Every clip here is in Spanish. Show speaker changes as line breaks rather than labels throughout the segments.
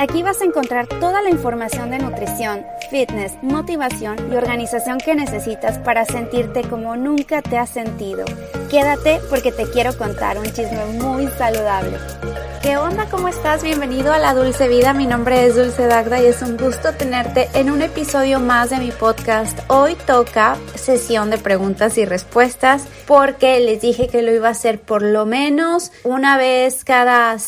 Aquí vas a encontrar toda la información de nutrición, fitness, motivación y organización que necesitas para sentirte como nunca te has sentido. Quédate porque te quiero contar un chisme muy saludable. ¿Qué onda? ¿Cómo estás? Bienvenido a La Dulce Vida. Mi nombre es Dulce Dagda y es un gusto tenerte en un episodio más de mi podcast. Hoy toca sesión de preguntas y respuestas porque les dije que lo iba a hacer por lo menos una vez cada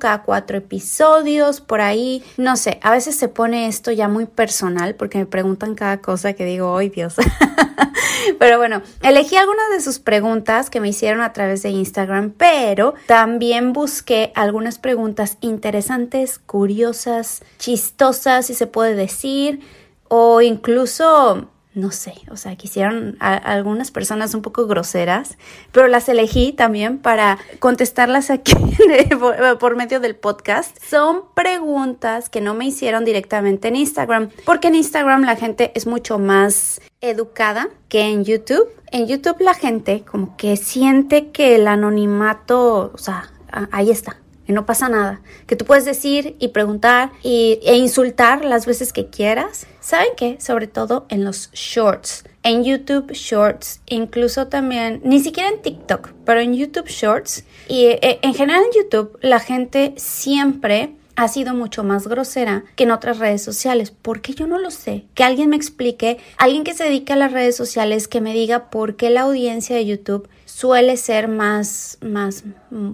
cada cuatro episodios, por ahí, no sé, a veces se pone esto ya muy personal porque me preguntan cada cosa que digo, ¡ay Dios! pero bueno, elegí algunas de sus preguntas que me hicieron a través de Instagram, pero también busqué algunas preguntas interesantes, curiosas, chistosas, si se puede decir, o incluso no sé, o sea, quisieron algunas personas un poco groseras, pero las elegí también para contestarlas aquí por, medio del podcast. Son preguntas que no me hicieron directamente en Instagram, porque en Instagram la gente es mucho más educada que en YouTube. En YouTube la gente como que siente que el anonimato, o sea, ahí está, que no pasa nada, que tú puedes decir y preguntar y, e insultar las veces que quieras. ¿Saben qué? Sobre todo en los shorts. En YouTube Shorts, incluso también, ni siquiera en TikTok, pero en YouTube Shorts y eh, en general en YouTube la gente siempre ha sido mucho más grosera que en otras redes sociales. ¿Por qué yo no lo sé? Que alguien me explique, alguien que se dedique a las redes sociales, que me diga por qué la audiencia de YouTube suele ser más, más,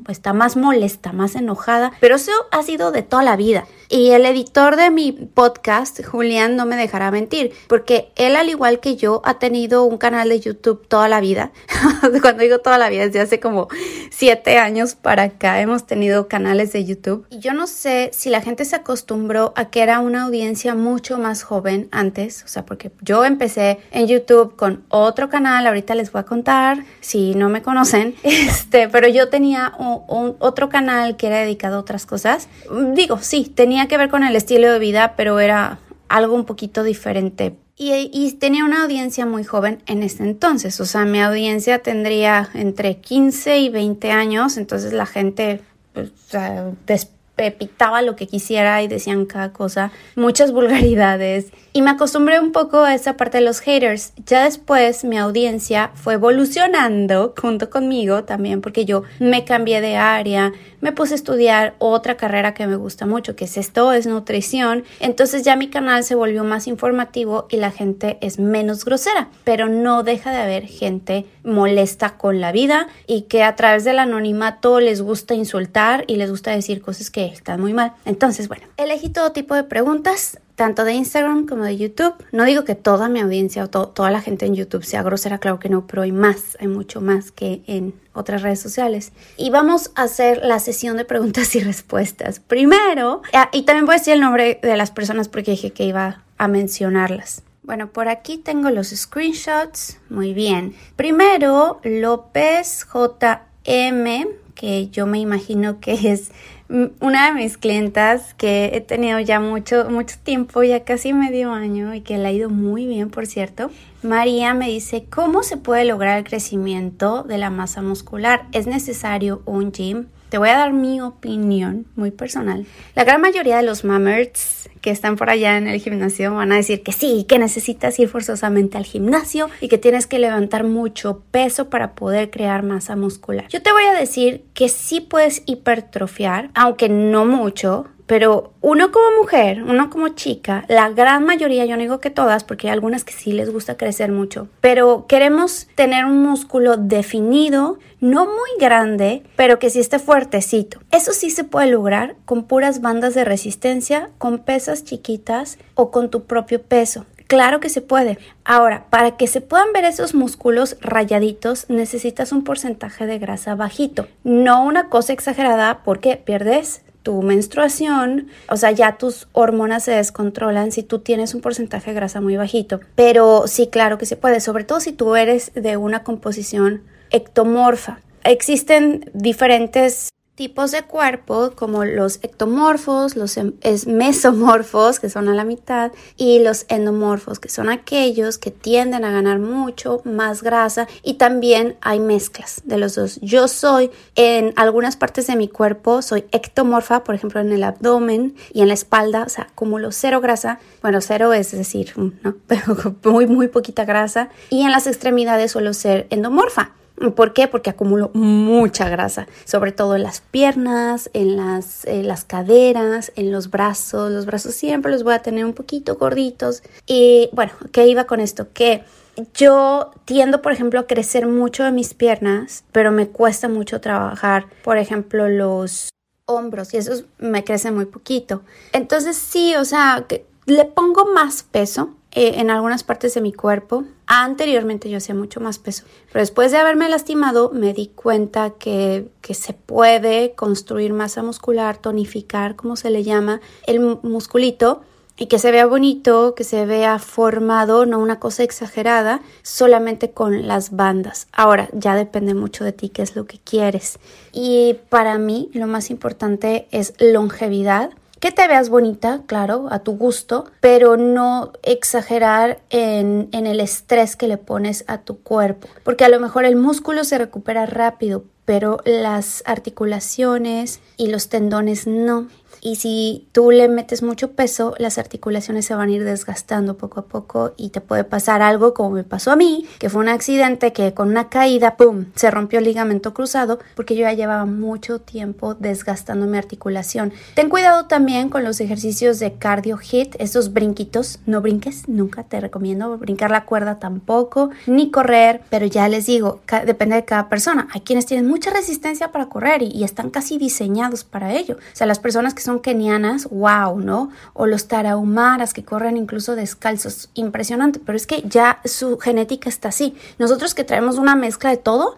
está más molesta, más enojada, pero eso ha sido de toda la vida. Y el editor de mi podcast, Julián, no me dejará mentir, porque él, al igual que yo, ha tenido un canal de YouTube toda la vida. Cuando digo toda la vida, desde hace como siete años para acá hemos tenido canales de YouTube. Y yo no sé si la gente se acostumbró a que era una audiencia mucho más joven antes, o sea, porque yo empecé en YouTube con otro canal, ahorita les voy a contar, si no me conocen, este, pero yo tenía un, otro canal que era dedicado a otras cosas. Digo, sí, tenía que ver con el estilo de vida, pero era algo un poquito diferente. Y, tenía una audiencia muy joven en ese entonces, o sea, mi audiencia tendría entre 15 y 20 años, entonces la gente pues, pepitaba lo que quisiera y decían cada cosa, muchas vulgaridades. Y me acostumbré un poco a esa parte de los haters. Ya después mi audiencia fue evolucionando junto conmigo también porque yo me cambié de área, me puse a estudiar otra carrera que me gusta mucho, que es esto, es nutrición. Entonces ya mi canal se volvió más informativo y la gente es menos grosera, pero no deja de haber gente molesta con la vida y que a través del anonimato les gusta insultar y les gusta decir cosas que están muy mal. Entonces, bueno, elegí todo tipo de preguntas tanto de Instagram como de YouTube. No digo que toda mi audiencia o toda la gente en YouTube sea grosera, claro que no, pero hay más, hay mucho más que en otras redes sociales. Y vamos a hacer la sesión de preguntas y respuestas. Primero, ah, y también voy a decir el nombre de las personas porque dije que iba a mencionarlas. Bueno, por aquí tengo los screenshots. Muy bien. Primero, López JM, que yo me imagino que es una de mis clientas que he tenido ya mucho, mucho tiempo, ya casi medio año y que le ha ido muy bien, por cierto, María me dice, ¿cómo se puede lograr el crecimiento de la masa muscular? ¿Es necesario un gym? Te voy a dar mi opinión muy personal. La gran mayoría de los mammers que están por allá en el gimnasio van a decir que sí, que necesitas ir forzosamente al gimnasio y que tienes que levantar mucho peso para poder crear masa muscular. Yo te voy a decir que sí puedes hipertrofiar, aunque no mucho, pero uno como mujer, uno como chica, la gran mayoría, yo no digo que todas, porque hay algunas que sí les gusta crecer mucho, pero queremos tener un músculo definido, no muy grande, pero que sí esté fuertecito. Eso sí se puede lograr con puras bandas de resistencia, con pesas chiquitas o con tu propio peso. Claro que se puede. Ahora, para que se puedan ver esos músculos rayaditos, necesitas un porcentaje de grasa bajito. No una cosa exagerada porque pierdes tu menstruación, o sea, ya tus hormonas se descontrolan si tú tienes un porcentaje de grasa muy bajito. Pero sí, claro que se puede, sobre todo si tú eres de una composición ectomorfa. Existen diferentes tipos de cuerpo como los ectomorfos, los em, mesomorfos, que son a la mitad, y los endomorfos, que son aquellos que tienden a ganar mucho más grasa y también hay mezclas de los dos. Yo soy en algunas partes de mi cuerpo, soy ectomorfa, por ejemplo en el abdomen y en la espalda, o sea, acumulo cero grasa, bueno, cero es decir, ¿no? Pero muy, muy poquita grasa, y en las extremidades suelo ser endomorfa. ¿Por qué? Porque acumulo mucha grasa, sobre todo en las piernas, en las, las caderas, en los brazos. Los brazos siempre los voy a tener un poquito gorditos. Y bueno, ¿qué iba con esto? Que yo tiendo, por ejemplo, a crecer mucho de mis piernas, pero me cuesta mucho trabajar, por ejemplo, los hombros y esos me crecen muy poquito. Entonces sí, o sea, que le pongo más peso eh, en algunas partes de mi cuerpo. Anteriormente yo hacía mucho más peso, pero después de haberme lastimado me di cuenta que, que se puede construir masa muscular, tonificar, como se le llama, el musculito y que se vea bonito, que se vea formado, no una cosa exagerada, solamente con las bandas. Ahora, ya depende mucho de ti qué es lo que quieres. Y para mí lo más importante es longevidad que te veas bonita, claro, a tu gusto, pero no exagerar en, en, el estrés que le pones a tu cuerpo, porque a lo mejor el músculo se recupera rápido, pero las articulaciones y los tendones no. Y si tú le metes mucho peso, las articulaciones se van a ir desgastando poco a poco y te puede pasar algo como me pasó a mí, que fue un accidente que con una caída, ¡pum!, se rompió el ligamento cruzado porque yo ya llevaba mucho tiempo desgastando mi articulación. Ten cuidado también con los ejercicios de cardio hit, esos brinquitos, no brinques, nunca te recomiendo brincar la cuerda tampoco, ni correr, pero ya les digo, depende de cada persona. Hay quienes tienen mucha resistencia para correr y, y están casi diseñados para ello. O sea, las personas que son kenianas, wow, ¿no? O los tarahumaras que corren incluso descalzos, impresionante, pero es que ya su genética está así. Nosotros que traemos una mezcla de todo,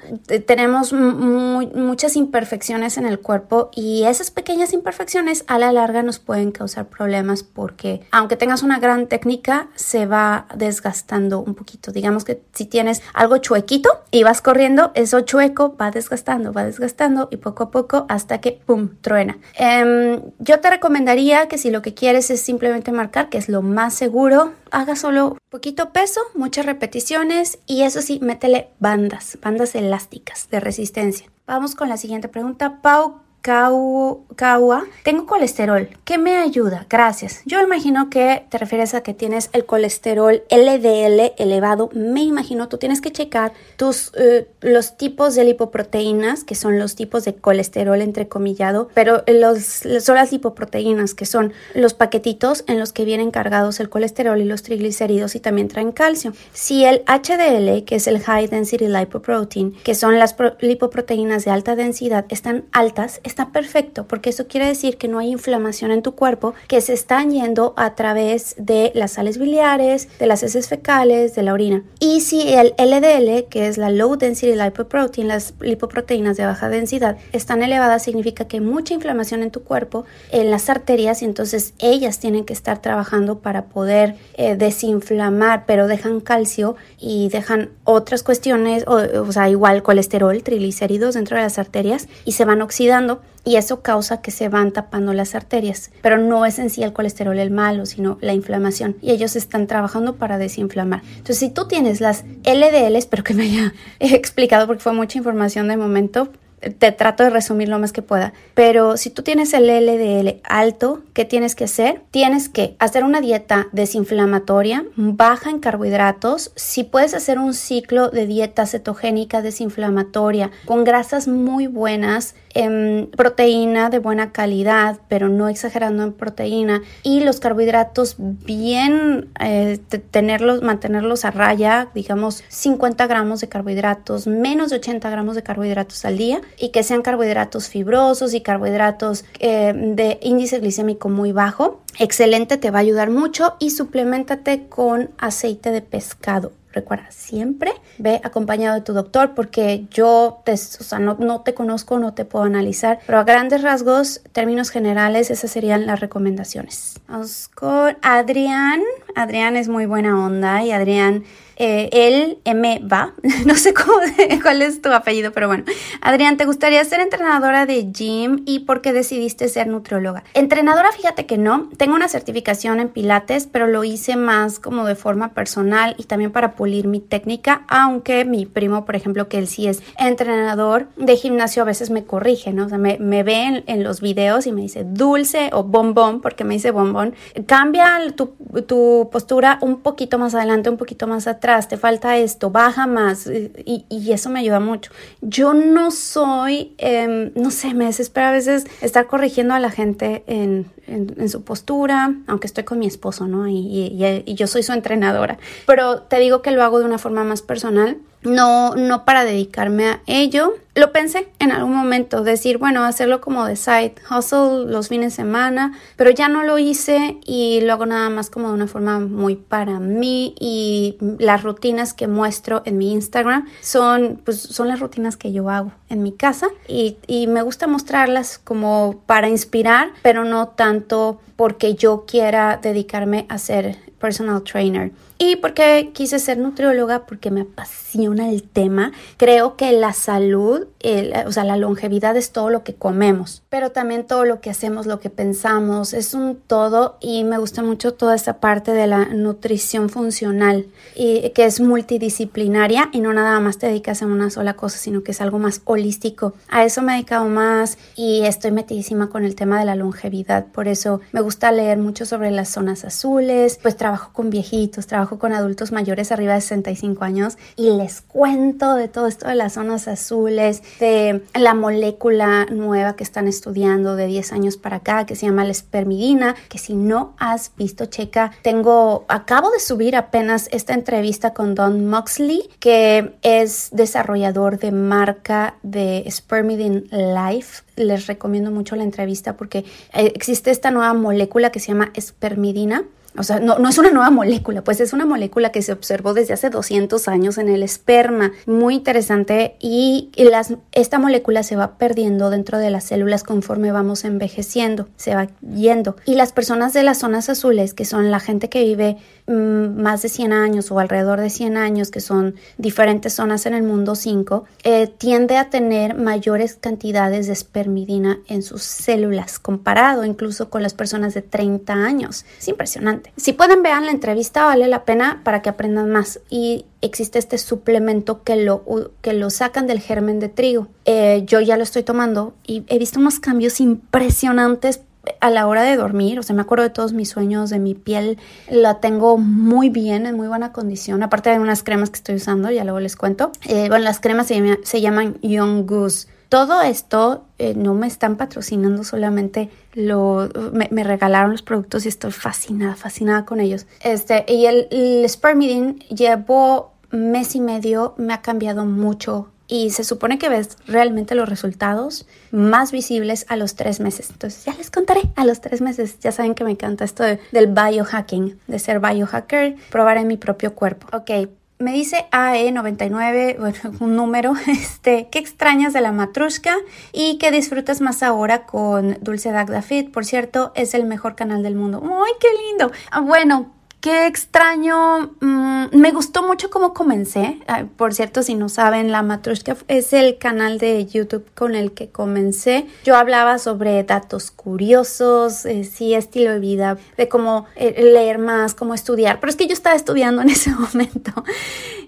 tenemos muchas imperfecciones en el cuerpo y esas pequeñas imperfecciones a la larga nos pueden causar problemas porque aunque tengas una gran técnica, se va desgastando un poquito. Digamos que si tienes algo chuequito y vas corriendo, eso chueco va desgastando, va desgastando y poco a poco hasta que, ¡pum!, truena. Em, yo te recomendaría que si lo que quieres es simplemente marcar, que es lo más seguro, haga solo poquito peso, muchas repeticiones y eso sí, métele bandas, bandas elásticas de resistencia. Vamos con la siguiente pregunta. Pau Kawa, tengo colesterol. ¿Qué me ayuda? Gracias. Yo imagino que te refieres a que tienes el colesterol LDL elevado. Me imagino tú tienes que checar tus eh, los tipos de lipoproteínas, que son los tipos de colesterol entrecomillado, pero los, son las lipoproteínas, que son los paquetitos en los que vienen cargados el colesterol y los triglicéridos y también traen calcio. Si el HDL, que es el High Density Lipoprotein, que son las lipoproteínas de alta densidad, están altas, está perfecto porque eso quiere decir que no hay inflamación en tu cuerpo que se están yendo a través de las sales biliares, de las heces fecales, de la orina. Y si el LDL, que es la Low Density Lipoprotein, las lipoproteínas de baja densidad, están elevadas, significa que hay mucha inflamación en tu cuerpo, en las arterias, y entonces ellas tienen que estar trabajando para poder eh, desinflamar, pero dejan calcio y dejan otras cuestiones, o, o sea, igual colesterol, triglicéridos dentro de las arterias y se van oxidando y eso causa que se van tapando las arterias. Pero no es en sí el colesterol el malo, sino la inflamación. Y ellos están trabajando para desinflamar. Entonces, si tú tienes las LDL, espero que me haya explicado porque fue mucha información de momento, te trato de resumir lo más que pueda. Pero si tú tienes el LDL alto, ¿qué tienes que hacer? Tienes que hacer una dieta desinflamatoria, baja en carbohidratos. Si puedes hacer un ciclo de dieta cetogénica desinflamatoria con grasas muy buenas, em, proteína de buena calidad, pero no exagerando en proteína, y los carbohidratos bien, eh, tenerlos, mantenerlos a raya, digamos 50 gramos de carbohidratos, menos de 80 gramos de carbohidratos al día y que sean carbohidratos fibrosos y carbohidratos eh, de índice glicémico muy bajo. Excelente, te va a ayudar mucho y suplementate con aceite de pescado. Recuerda, siempre ve acompañado de tu doctor porque yo te, no, no, te conozco, no te puedo analizar, pero a grandes rasgos, términos generales, esas serían las recomendaciones. Vamos Adrián. Adrián es muy buena onda y Adrián eh, él M va, no sé cómo, cuál es tu apellido, pero bueno. Adrián, ¿te gustaría ser entrenadora de gym y por qué decidiste ser nutrióloga? Entrenadora, fíjate que no. Tengo una certificación en Pilates, pero lo hice más como de forma personal y también para pulir mi técnica, aunque mi primo, por ejemplo, que él sí es entrenador de gimnasio, a veces me corrige, ¿no? O sea, me, me ve en, los videos y me dice dulce o bombón, porque me dice bombón. Cambia tu, tu postura un poquito más adelante, un poquito más atrás, te falta esto, baja más y, y eso me ayuda mucho. Yo no soy, eh, no sé, me desespera a veces estar corrigiendo a la gente en, su postura, aunque estoy con mi esposo, ¿no? Y yo soy su entrenadora. Pero te digo que lo hago de una forma más personal no, no para dedicarme a ello. Lo pensé en algún momento, decir, bueno, hacerlo como de side hustle los fines de semana, pero ya no lo hice y lo hago nada más como de una forma muy para mí y las rutinas que muestro en mi Instagram son, pues, son las rutinas que yo hago en mi casa y, y me gusta mostrarlas como para inspirar, pero no tanto porque yo quiera dedicarme a ser personal trainer. Y porque quise ser nutrióloga, porque me apasiona el tema. Creo que la salud, el, o sea, la longevidad es todo lo que comemos, pero también todo lo que hacemos, lo que pensamos, es un todo y me gusta mucho toda esta parte de la nutrición funcional, y que es multidisciplinaria y no nada más te dedicas a una sola cosa, sino que es algo más holístico. A eso me he dedicado más y estoy metidísima con el tema de la longevidad, por eso me gusta leer mucho sobre las zonas azules, pues trabajo con viejitos, trabajo con adultos mayores arriba de 65 años y les cuento de todo esto de las zonas azules, de la molécula nueva que están estudiando de 10 años para acá que se llama la espermidina, que si no has visto, checa, tengo, acabo de subir apenas esta entrevista con Don Moxley, que es desarrollador de marca de Spermidin Life. Les recomiendo mucho la entrevista porque existe esta nueva molécula que se llama espermidina o sea, no, no, es una nueva molécula, pues es una molécula que se observó desde hace 200 años en el esperma. Muy interesante y las, esta molécula se va perdiendo dentro de las células conforme vamos envejeciendo, se va yendo. Y las personas de las zonas azules, que son la gente que vive más de 100 años o alrededor de 100 años, que son diferentes zonas en el mundo 5, eh, tiende a tener mayores cantidades de espermidina en sus células, comparado incluso con las personas de 30 años. Es impresionante. Si pueden ver la entrevista, vale la pena para que aprendan más. Y existe este suplemento que lo, que lo sacan del germen de trigo. Eh, yo ya lo estoy tomando y he visto unos cambios impresionantes a la hora de dormir, o sea, me acuerdo de todos mis sueños, de mi piel, la tengo muy bien, en muy buena condición, aparte de unas cremas que estoy usando, ya luego les cuento. Eh, bueno, las cremas se, llama, se llaman Young Goose. Todo esto eh, no me están patrocinando, solamente me, regalaron los productos y estoy fascinada, fascinada con ellos. Este, y el, el Spermidin llevo mes y medio, me ha cambiado mucho y se supone que ves realmente los resultados más visibles a los tres meses. Entonces ya les contaré a los tres meses. Ya saben que me encanta esto de, del biohacking, de ser biohacker, probar en mi propio cuerpo. Ok, me dice AE99, bueno, un número, este, ¿qué extrañas de la matrushka y qué disfrutas más ahora con Dulce Dagda Fit? Por cierto, es el mejor canal del mundo. ¡Ay, qué lindo! Ah, bueno, Qué extraño. Mm, me gustó mucho cómo comencé. Por cierto, si no saben, La Matrushka es el canal de YouTube con el que comencé. Yo hablaba sobre datos curiosos, eh, sí, estilo de vida, de cómo eh, leer más, cómo estudiar. Pero es que yo estaba estudiando en ese momento.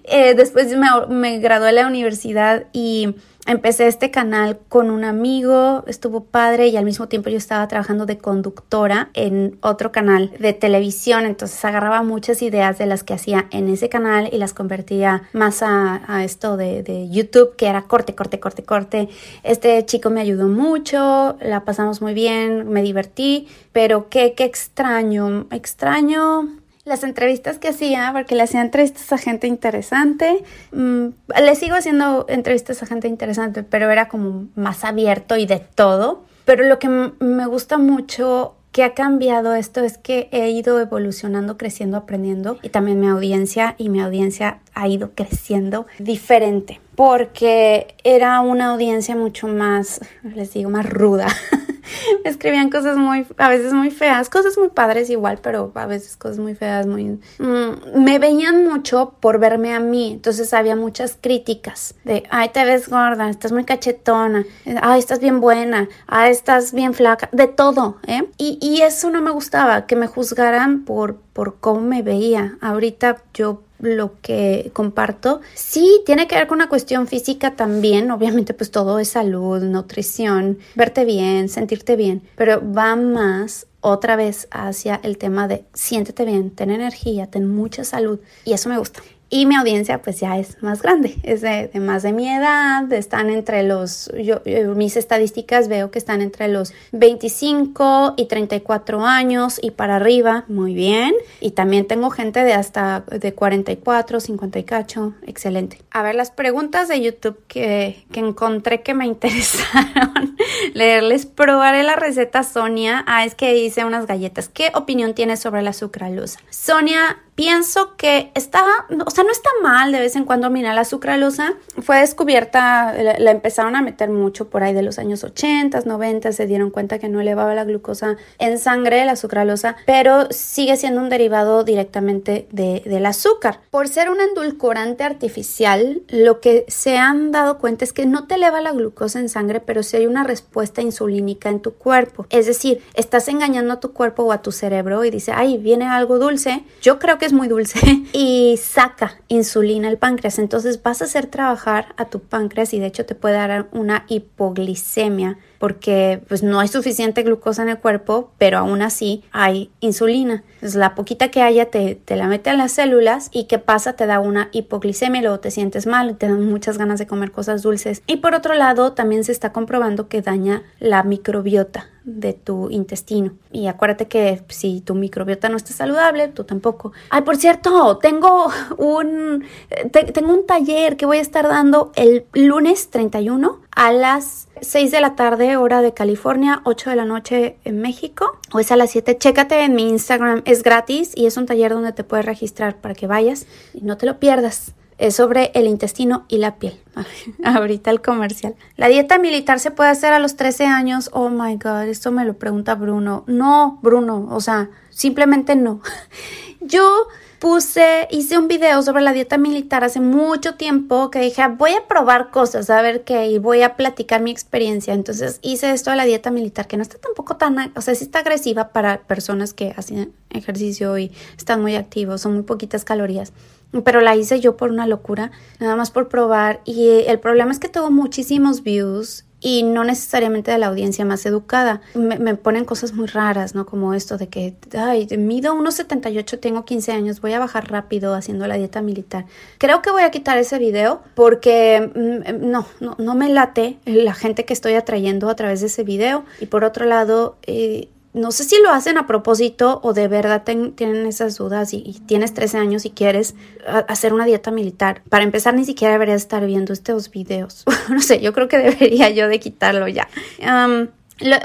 Eh, después me, me gradué de la universidad y Empecé este canal con un amigo, estuvo padre y al mismo tiempo yo estaba trabajando de conductora en otro canal de televisión, entonces agarraba muchas ideas de las que hacía en ese canal y las convertía más a, esto de, de, YouTube, que era corte, corte, corte, corte. Este chico me ayudó mucho, la pasamos muy bien, me divertí, pero qué, qué extraño, extraño las entrevistas que hacía, porque le hacía entrevistas a gente interesante. Mm, le sigo haciendo entrevistas a gente interesante, pero era como más abierto y de todo. Pero lo que me gusta mucho que ha cambiado esto es que he ido evolucionando, creciendo, aprendiendo y también mi audiencia y mi audiencia ha ido creciendo diferente porque era una audiencia mucho más, les digo, más ruda. escribían cosas muy, a veces muy feas, cosas muy padres igual, pero a veces cosas muy feas, muy... Mm, me veían mucho por verme a mí, entonces había muchas críticas de, ay, te ves gorda, estás muy cachetona, ay, estás bien buena, ay, estás bien flaca, de todo, ¿eh? Y, y eso no me gustaba, que me juzgaran por, por cómo me veía. Ahorita yo lo que comparto. Sí, tiene que ver con una cuestión física también. Obviamente, pues todo es salud, nutrición, verte bien, sentirte bien, pero va más otra vez hacia el tema de siéntete bien, ten energía, ten mucha salud y eso me gusta. Y mi audiencia pues ya es más grande, es de, más de mi edad, están entre los, yo, mis estadísticas veo que están entre los 25 y 34 años y para arriba, muy bien. Y también tengo gente de hasta de 44, 50 y cacho, excelente. A ver, las preguntas de YouTube que, que encontré que me interesaron leerles, probaré la receta Sonia. Ah, es que hice unas galletas. ¿Qué opinión tienes sobre la sucralosa? Sonia pienso que está, sea, no está mal de vez en cuando, mira, la sucralosa fue descubierta, la, empezaron a meter mucho por ahí de los años 80, 90, se dieron cuenta que no elevaba la glucosa en sangre, la sucralosa, pero sigue siendo un derivado directamente de, del azúcar. Por ser un endulcorante artificial, lo que se han dado cuenta es que no te eleva la glucosa en sangre, pero sí hay una respuesta insulínica en tu cuerpo. Es decir, estás engañando a tu cuerpo o a tu cerebro y dice, ay, viene algo dulce. Yo creo que es muy dulce y saca insulina el páncreas. Entonces vas a hacer trabajar a tu páncreas y de hecho te puede dar una hipoglicemia porque pues no hay suficiente glucosa en el cuerpo, pero aún así hay insulina. Entonces la poquita que haya te, te la mete a las células y ¿qué pasa? Te da una hipoglicemia luego te sientes mal, te dan muchas ganas de comer cosas dulces. Y por otro lado también se está comprobando que daña la microbiota de tu intestino. Y acuérdate que si tu microbiota no está saludable, tú tampoco. Ay, por cierto, tengo un, tengo un taller que voy a estar dando el lunes 31 a las 6 de la tarde, hora de California, 8 de la noche en México, o es a las 7. Chécate en mi Instagram, es gratis y es un taller donde te puedes registrar para que vayas y no te lo pierdas. Es sobre el intestino y la piel. Ahorita el comercial. La dieta militar se puede hacer a los 13 años. Oh my god, esto me lo pregunta Bruno. No, Bruno, o sea, simplemente no. Yo puse, hice un video sobre la dieta militar hace mucho tiempo que dije, voy a probar cosas, a ver qué, y voy a platicar mi experiencia. Entonces hice esto de la dieta militar, que no está tampoco tan, o sea, sí está agresiva para personas que hacen ejercicio y están muy activos, son muy poquitas calorías. Pero la hice yo por una locura, nada más por probar. Y el problema es que tuvo muchísimos views y no necesariamente de la audiencia más educada. Me, ponen cosas muy raras, ¿no? Como esto de que, ay, mido 1,78, tengo 15 años, voy a bajar rápido haciendo la dieta militar. Creo que voy a quitar ese video porque mm, no, no, no me late la gente que estoy atrayendo a través de ese video. Y por otro lado, eh, no sé si lo hacen a propósito o de verdad tienen esas dudas y, tienes 13 años y quieres hacer una dieta militar. Para empezar, ni siquiera deberías estar viendo estos videos. no sé, yo creo que debería yo de quitarlo ya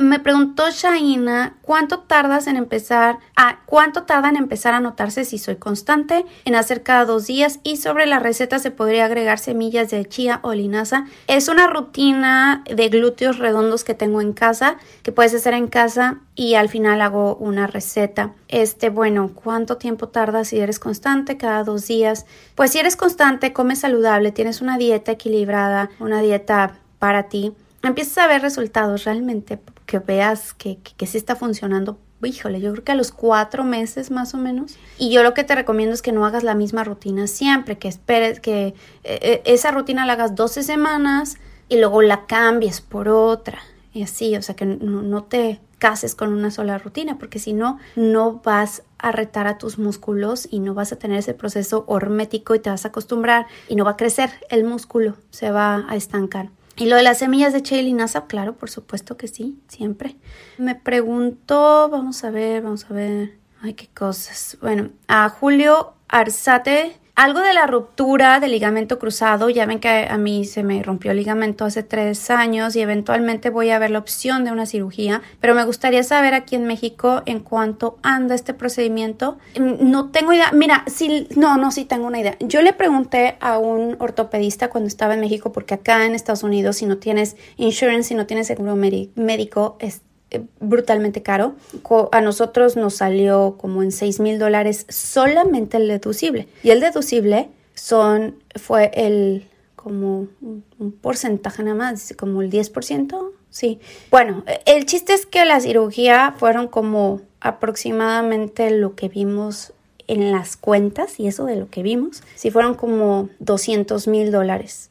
me preguntó Shaina cuánto tardas en empezar a cuánto tarda en empezar a notarse si soy constante en hacer cada dos días y sobre la receta se podría agregar semillas de chía o linaza. Es una rutina de glúteos redondos que tengo en casa que puedes hacer en casa y al final hago una receta. Este, bueno, ¿cuánto tiempo tardas si eres constante cada dos días? Pues si eres constante, comes saludable, tienes una dieta equilibrada, una dieta para ti empiezas a ver resultados realmente, que veas que, que, sí está funcionando híjole, yo creo que a los cuatro meses más o menos. Y yo lo que te recomiendo es que no hagas la misma rutina siempre, que esperes que eh, eh, esa rutina la hagas 12 semanas y luego la cambies por otra. Y así, o sea, que no, no te cases con una sola rutina, porque si no, no vas a retar a tus músculos y no vas a tener ese proceso hormético y te vas a acostumbrar y no va a crecer el músculo, se va a estancar. Y lo de las semillas de chile linaza, claro, por supuesto que sí, siempre. Me preguntó, vamos a ver, vamos a ver. Ay, qué cosas. Bueno, a Julio Arzate algo de la ruptura del ligamento cruzado, ya ven que a mí se me rompió el ligamento hace tres años y eventualmente voy a ver la opción de una cirugía, pero me gustaría saber aquí en México en cuánto anda este procedimiento. Mm, no tengo idea, mira, sí, no, no, sí tengo una idea. Yo le pregunté a un ortopedista cuando estaba en México, porque acá en Estados Unidos si no tienes insurance, si no tienes seguro médico, es brutalmente caro. A nosotros nos salió como en 6 mil dólares solamente el deducible. Y el deducible son, fue el como un porcentaje nada más, como el 10%, sí. Bueno, el chiste es que la cirugía fueron como aproximadamente lo que vimos en las cuentas y eso de lo que vimos, si fueron como 200 mil dólares.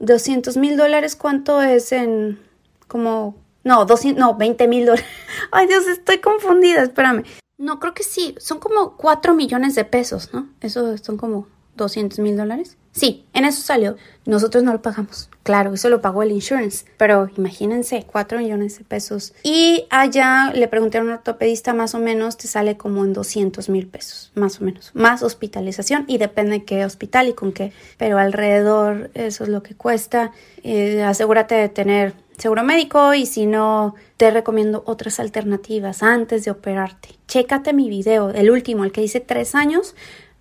200 mil dólares, ¿cuánto es en como... No, 200, no, 20 mil dólares. Ay Dios, estoy confundida, espérame. No, creo que sí, son como 4 millones de pesos, ¿no? Eso son como 200 mil dólares. Sí, en eso salió. Nosotros no lo pagamos. Claro, eso lo pagó el insurance. Pero imagínense, 4 millones de pesos. Y allá le pregunté a un ortopedista, más o menos te sale como en 200 mil pesos, más o menos. Más hospitalización y depende qué hospital y con qué. Pero alrededor, eso es lo que cuesta. Eh, asegúrate de tener seguro médico y si no, te recomiendo otras alternativas antes de operarte. Chécate mi video, el último, el que dice tres años.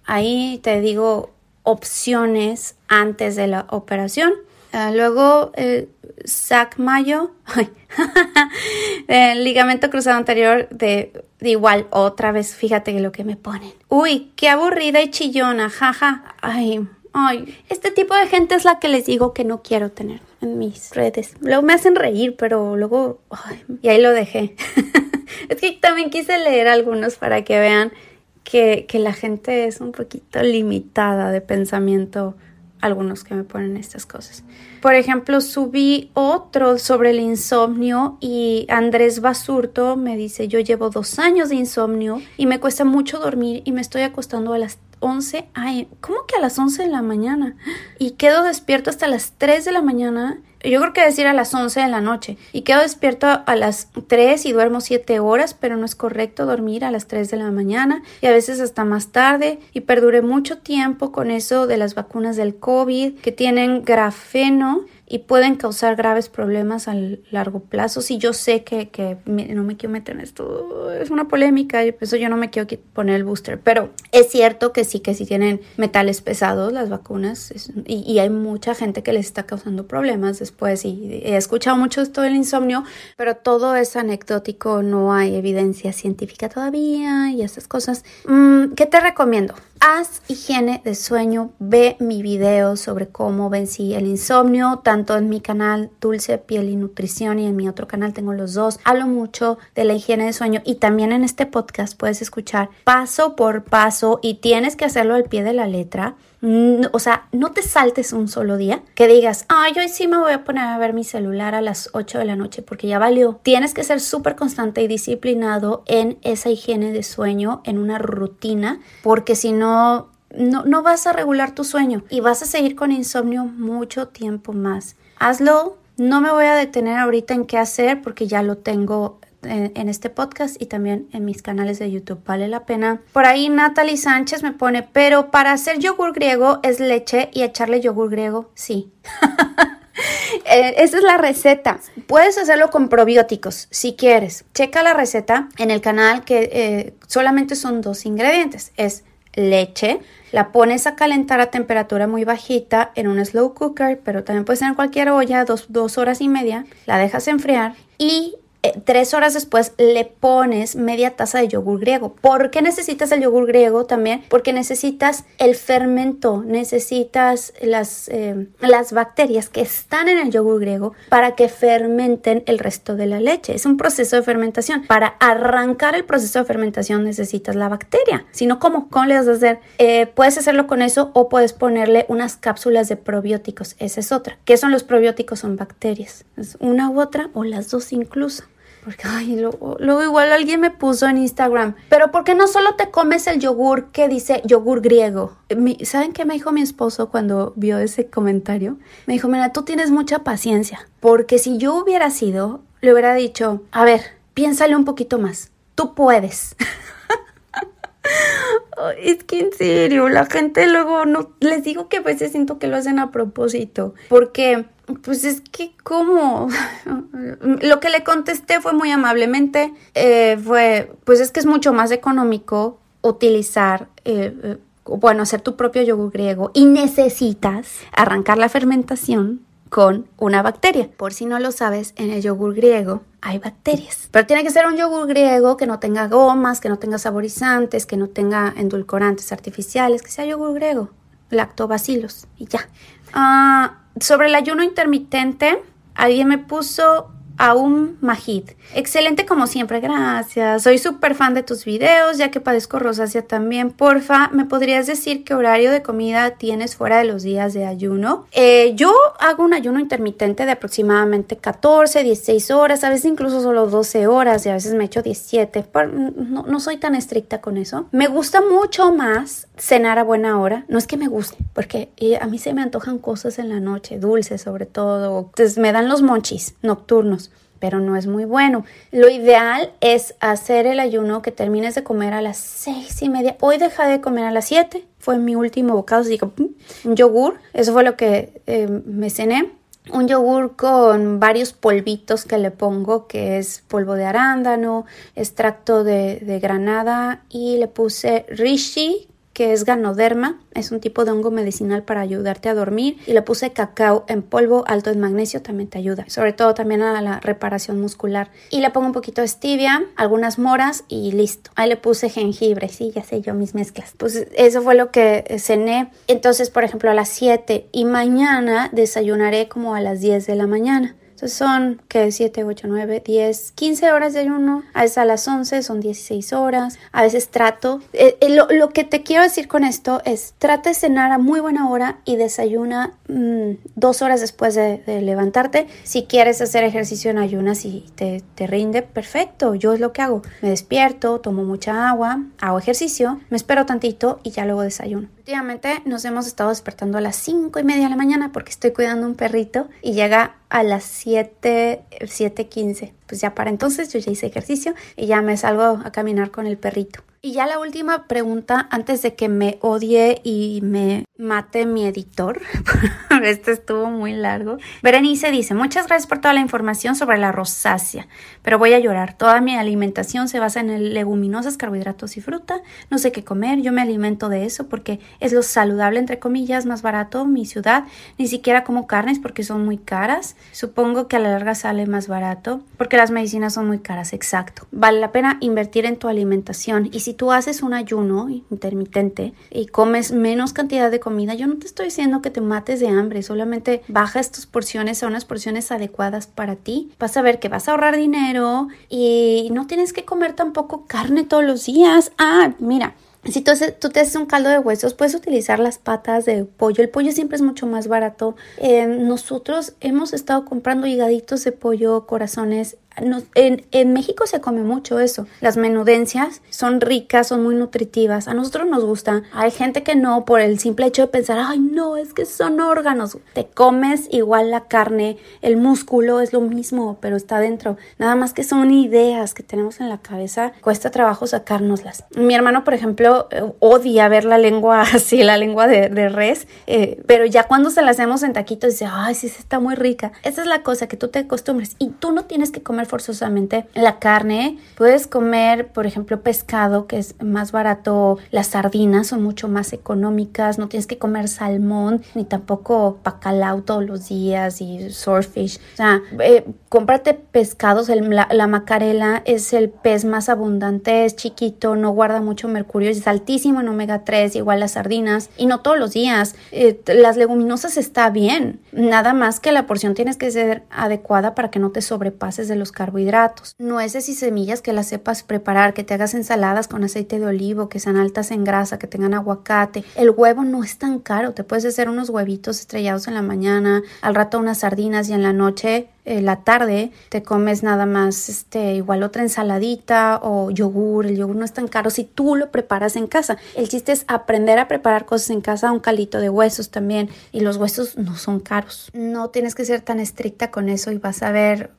Ahí te digo opciones antes de la operación. Ah, luego, eh, Sac Mayo, el ligamento cruzado anterior de, igual, otra vez, fíjate lo que me ponen. Uy, qué aburrida y chillona, jaja. Ay, ay, este tipo de gente es la que les digo que no quiero tener en mis redes. Luego me hacen reír, pero luego, y ahí lo dejé. es que también quise leer algunos para que vean que, la gente es un poquito limitada de pensamiento algunos que me ponen estas cosas. Por ejemplo, subí otro sobre el insomnio y Andrés Basurto me dice, yo llevo dos años de insomnio y me cuesta mucho dormir y me estoy acostando a las 11, ay, ¿cómo que a las 11 de la mañana? Y quedo despierto hasta las 3 de la mañana. Yo creo que decir a las 11 de la noche. Y quedo despierto a las 3 y duermo 7 horas, pero no es correcto dormir a las 3 de la mañana y a veces hasta más tarde. Y perduré mucho tiempo con eso de las vacunas del COVID que tienen grafeno y pueden causar graves problemas a largo plazo. Si yo sé que, que no me quiero meter en esto, es una polémica y por eso yo no me quiero poner el booster, pero es cierto que sí, que sí tienen metales pesados las vacunas y, y, hay mucha gente que les está causando problemas después y he escuchado mucho esto del insomnio, pero todo es anecdótico, no hay evidencia científica todavía y esas cosas. Mm, ¿Qué te recomiendo? Haz higiene de sueño, ve mi video sobre cómo vencí el insomnio, tanto en mi canal Dulce Piel y Nutrición y en mi otro canal tengo los dos. Hablo mucho de la higiene de sueño y también en este podcast puedes escuchar paso por paso y tienes que hacerlo al pie de la letra o sea, no te saltes un solo día que digas, ay, hoy sí me voy a poner a ver mi celular a las 8 de la noche porque ya valió. Tienes que ser súper constante y disciplinado en esa higiene de sueño, en una rutina, porque si no, no, no vas a regular tu sueño y vas a seguir con insomnio mucho tiempo más. Hazlo. No me voy a detener ahorita en qué hacer porque ya lo tengo en, este podcast y también en mis canales de YouTube. Vale la pena. Por ahí Natalie Sánchez me pone, pero para hacer yogur griego es leche y echarle yogur griego, sí. Eh, esa es la receta. Puedes hacerlo con probióticos si quieres. Checa la receta en el canal que eh, solamente son dos ingredientes. Es leche, la pones a calentar a temperatura muy bajita en un slow cooker, pero también puede ser en cualquier olla, dos, dos horas y media, la dejas enfriar y eh, tres horas después le pones media taza de yogur griego. ¿Por qué necesitas el yogur griego también? Porque necesitas el fermento, necesitas las, eh, las bacterias que están en el yogur griego para que fermenten el resto de la leche. Es un proceso de fermentación. Para arrancar el proceso de fermentación necesitas la bacteria. Si no, ¿cómo? ¿Cómo le vas a hacer? Eh, puedes hacerlo con eso o puedes ponerle unas cápsulas de probióticos. Esa es otra. ¿Qué son los probióticos? Son bacterias. Es una u otra o las dos incluso. Porque, ay, luego, igual alguien me puso en Instagram, pero ¿por qué no solo te comes el yogur que dice yogur griego? ¿Saben qué me dijo mi esposo cuando vio ese comentario? Me dijo, mira, tú tienes mucha paciencia, porque si yo hubiera sido, le hubiera dicho, a ver, piénsale un poquito más, tú puedes. es que en serio, la gente luego no, les digo que a veces siento que lo hacen a propósito, porque pues es que, ¿cómo? Lo que le contesté fue muy amablemente, eh, fue, pues es que es mucho más económico utilizar, eh, eh, bueno, hacer tu propio yogur griego y necesitas arrancar la fermentación con una bacteria. Por si no lo sabes, en el yogur griego hay bacterias. Pero tiene que ser un yogur griego que no tenga gomas, que no tenga saborizantes, que no tenga endulcorantes artificiales, que sea yogur griego, lactobacilos y ya. Ah, sobre el ayuno intermitente, alguien me puso a un Majid. Excelente como siempre, gracias. Soy súper fan de tus videos, ya que padezco rosácea también. Porfa, ¿me podrías decir qué horario de comida tienes fuera de los días de ayuno? Eh, yo hago un ayuno intermitente de aproximadamente 14, 16 horas, a veces incluso solo 12 horas y a veces me echo 17. No, no soy tan estricta con eso. Me gusta mucho más cenar a buena hora. No es que me guste, porque eh, a mí se me antojan cosas en la noche, dulces sobre todo. Entonces me dan los monchis nocturnos pero no es muy bueno. Lo ideal es hacer el ayuno que termines de comer a las seis y media. Hoy dejé de comer a las siete, fue mi último bocado, así que un yogur, eso fue lo que eh, me cené. Un yogur con varios polvitos que le pongo, que es polvo de arándano, extracto de, de granada y le puse rishi, que es ganoderma, es un tipo de hongo medicinal para ayudarte a dormir y le puse cacao en polvo alto en magnesio, también te ayuda, sobre todo también a la reparación muscular. Y le pongo un poquito de stevia, algunas moras y listo. Ahí le puse jengibre, sí, ya sé yo mis mezclas. Pues eso fue lo que cené. Entonces, por ejemplo, a las 7 y mañana desayunaré como a las 10 de la mañana son que 7, 8, 9, 10, 15 horas de ayuno. A veces a las 11 son 16 horas. A veces trato. Eh, eh, lo, que te quiero decir con esto es trata de cenar a muy buena hora y desayuna mm, dos horas después de, levantarte. Si quieres hacer ejercicio en ayunas y te, te rinde, perfecto. Yo es lo que hago. Me despierto, tomo mucha agua, hago ejercicio, me espero tantito y ya luego desayuno. Últimamente nos hemos estado despertando a las 5 y media de la mañana porque estoy cuidando un perrito y llega a las 7, 7.15. Pues ya para entonces yo ya hice ejercicio y ya me salgo a caminar con el perrito. Y ya la última pregunta, antes de que me odie y me mate mi editor, este estuvo muy largo. Berenice dice, muchas gracias por toda la información sobre la rosácea, pero voy a llorar. Toda mi alimentación se basa en leguminosas, carbohidratos y fruta. No sé qué comer, yo me alimento de eso porque es lo saludable, entre comillas, más barato. Mi ciudad ni siquiera como carnes porque son muy caras. Supongo que a la larga sale más barato porque las medicinas son muy caras, exacto. Vale la pena invertir en tu alimentación y si si tú haces un ayuno intermitente y comes menos cantidad de comida, yo no te estoy diciendo que te mates de hambre, solamente baja estas porciones a unas porciones adecuadas para ti. Vas a ver que vas a ahorrar dinero y no tienes que comer tampoco carne todos los días. Ah, mira, si tú, te haces un caldo de huesos, puedes utilizar las patas de pollo. El pollo siempre es mucho más barato. Eh, nosotros hemos estado comprando higaditos de pollo, corazones en, México se come mucho eso. Las menudencias son ricas, son muy nutritivas. A nosotros nos gusta. Hay gente que no, por el simple hecho de pensar, ay, no, es que son órganos. Te comes igual la carne, el músculo es lo mismo, pero está dentro. Nada más que son ideas que tenemos en la cabeza. Cuesta trabajo sacárnoslas. Mi hermano, por ejemplo, eh, odia ver la lengua así, la lengua de, res, eh, pero ya cuando se la hacemos en taquitos dice, ay, sí, está muy rica. Esa es la cosa, que tú te acostumbres y tú no tienes que comer forzosamente la carne. Puedes comer, por ejemplo, pescado, que es más barato. Las sardinas son mucho más económicas. No tienes que comer salmón, ni tampoco bacalao todos los días y swordfish. O sea, eh, cómprate pescados. la, la, macarela es el pez más abundante, es chiquito, no guarda mucho mercurio, es altísimo en omega 3, igual las sardinas. Y no todos los días. Eh, las leguminosas está bien. Nada más que la porción tienes que ser adecuada para que no te sobrepases de los carbohidratos. Nueces y semillas que las sepas preparar, que te hagas ensaladas con aceite de olivo, que sean altas en grasa, que tengan aguacate. El huevo no es tan caro, te puedes hacer unos huevitos estrellados en la mañana, al rato unas sardinas y en la noche eh, la tarde te comes nada más este igual otra ensaladita o yogur, el yogur no es tan caro si tú lo preparas en casa. El chiste es aprender a preparar cosas en casa, un calito de huesos también y los huesos no son caros. No tienes que ser tan estricta con eso y vas a ver,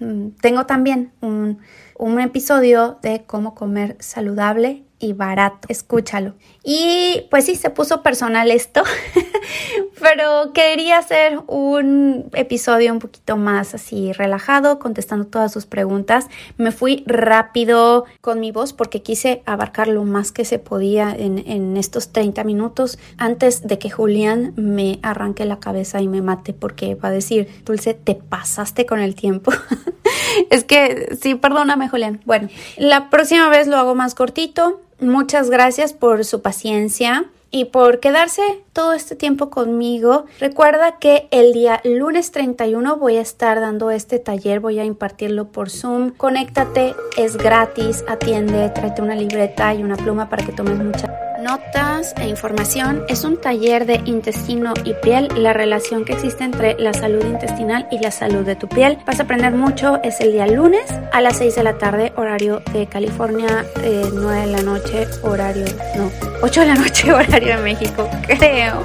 mm, tengo también un, un episodio de cómo comer saludable y barato. Escúchalo. Y pues sí, se puso personal esto, Pero quería hacer un episodio un poquito más así relajado, contestando todas sus preguntas. Me fui rápido con mi voz porque quise abarcar lo más que se podía en, en estos 30 minutos antes de que Julián me arranque la cabeza y me mate porque va a decir, Dulce, te pasaste con el tiempo. es que sí, perdóname Julián. Bueno, la próxima vez lo hago más cortito. Muchas gracias por su paciencia y por quedarse todo este tiempo conmigo. Recuerda que el día lunes 31 voy a estar dando este taller, voy a impartirlo por Zoom. Conéctate, es gratis, atiende, tráete una libreta y una pluma para que tomes mucha notas e información. Es un taller de intestino y piel, la relación que existe entre la salud intestinal y la salud de tu piel. Vas a aprender mucho, es el día lunes a las 6 de la tarde, horario de California, 9 de la noche, horario, no, 8 de la noche, horario de México, creo.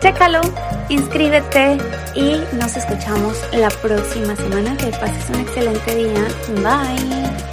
Chécalo, inscríbete y nos escuchamos la próxima semana. Que pases un excelente día. Bye.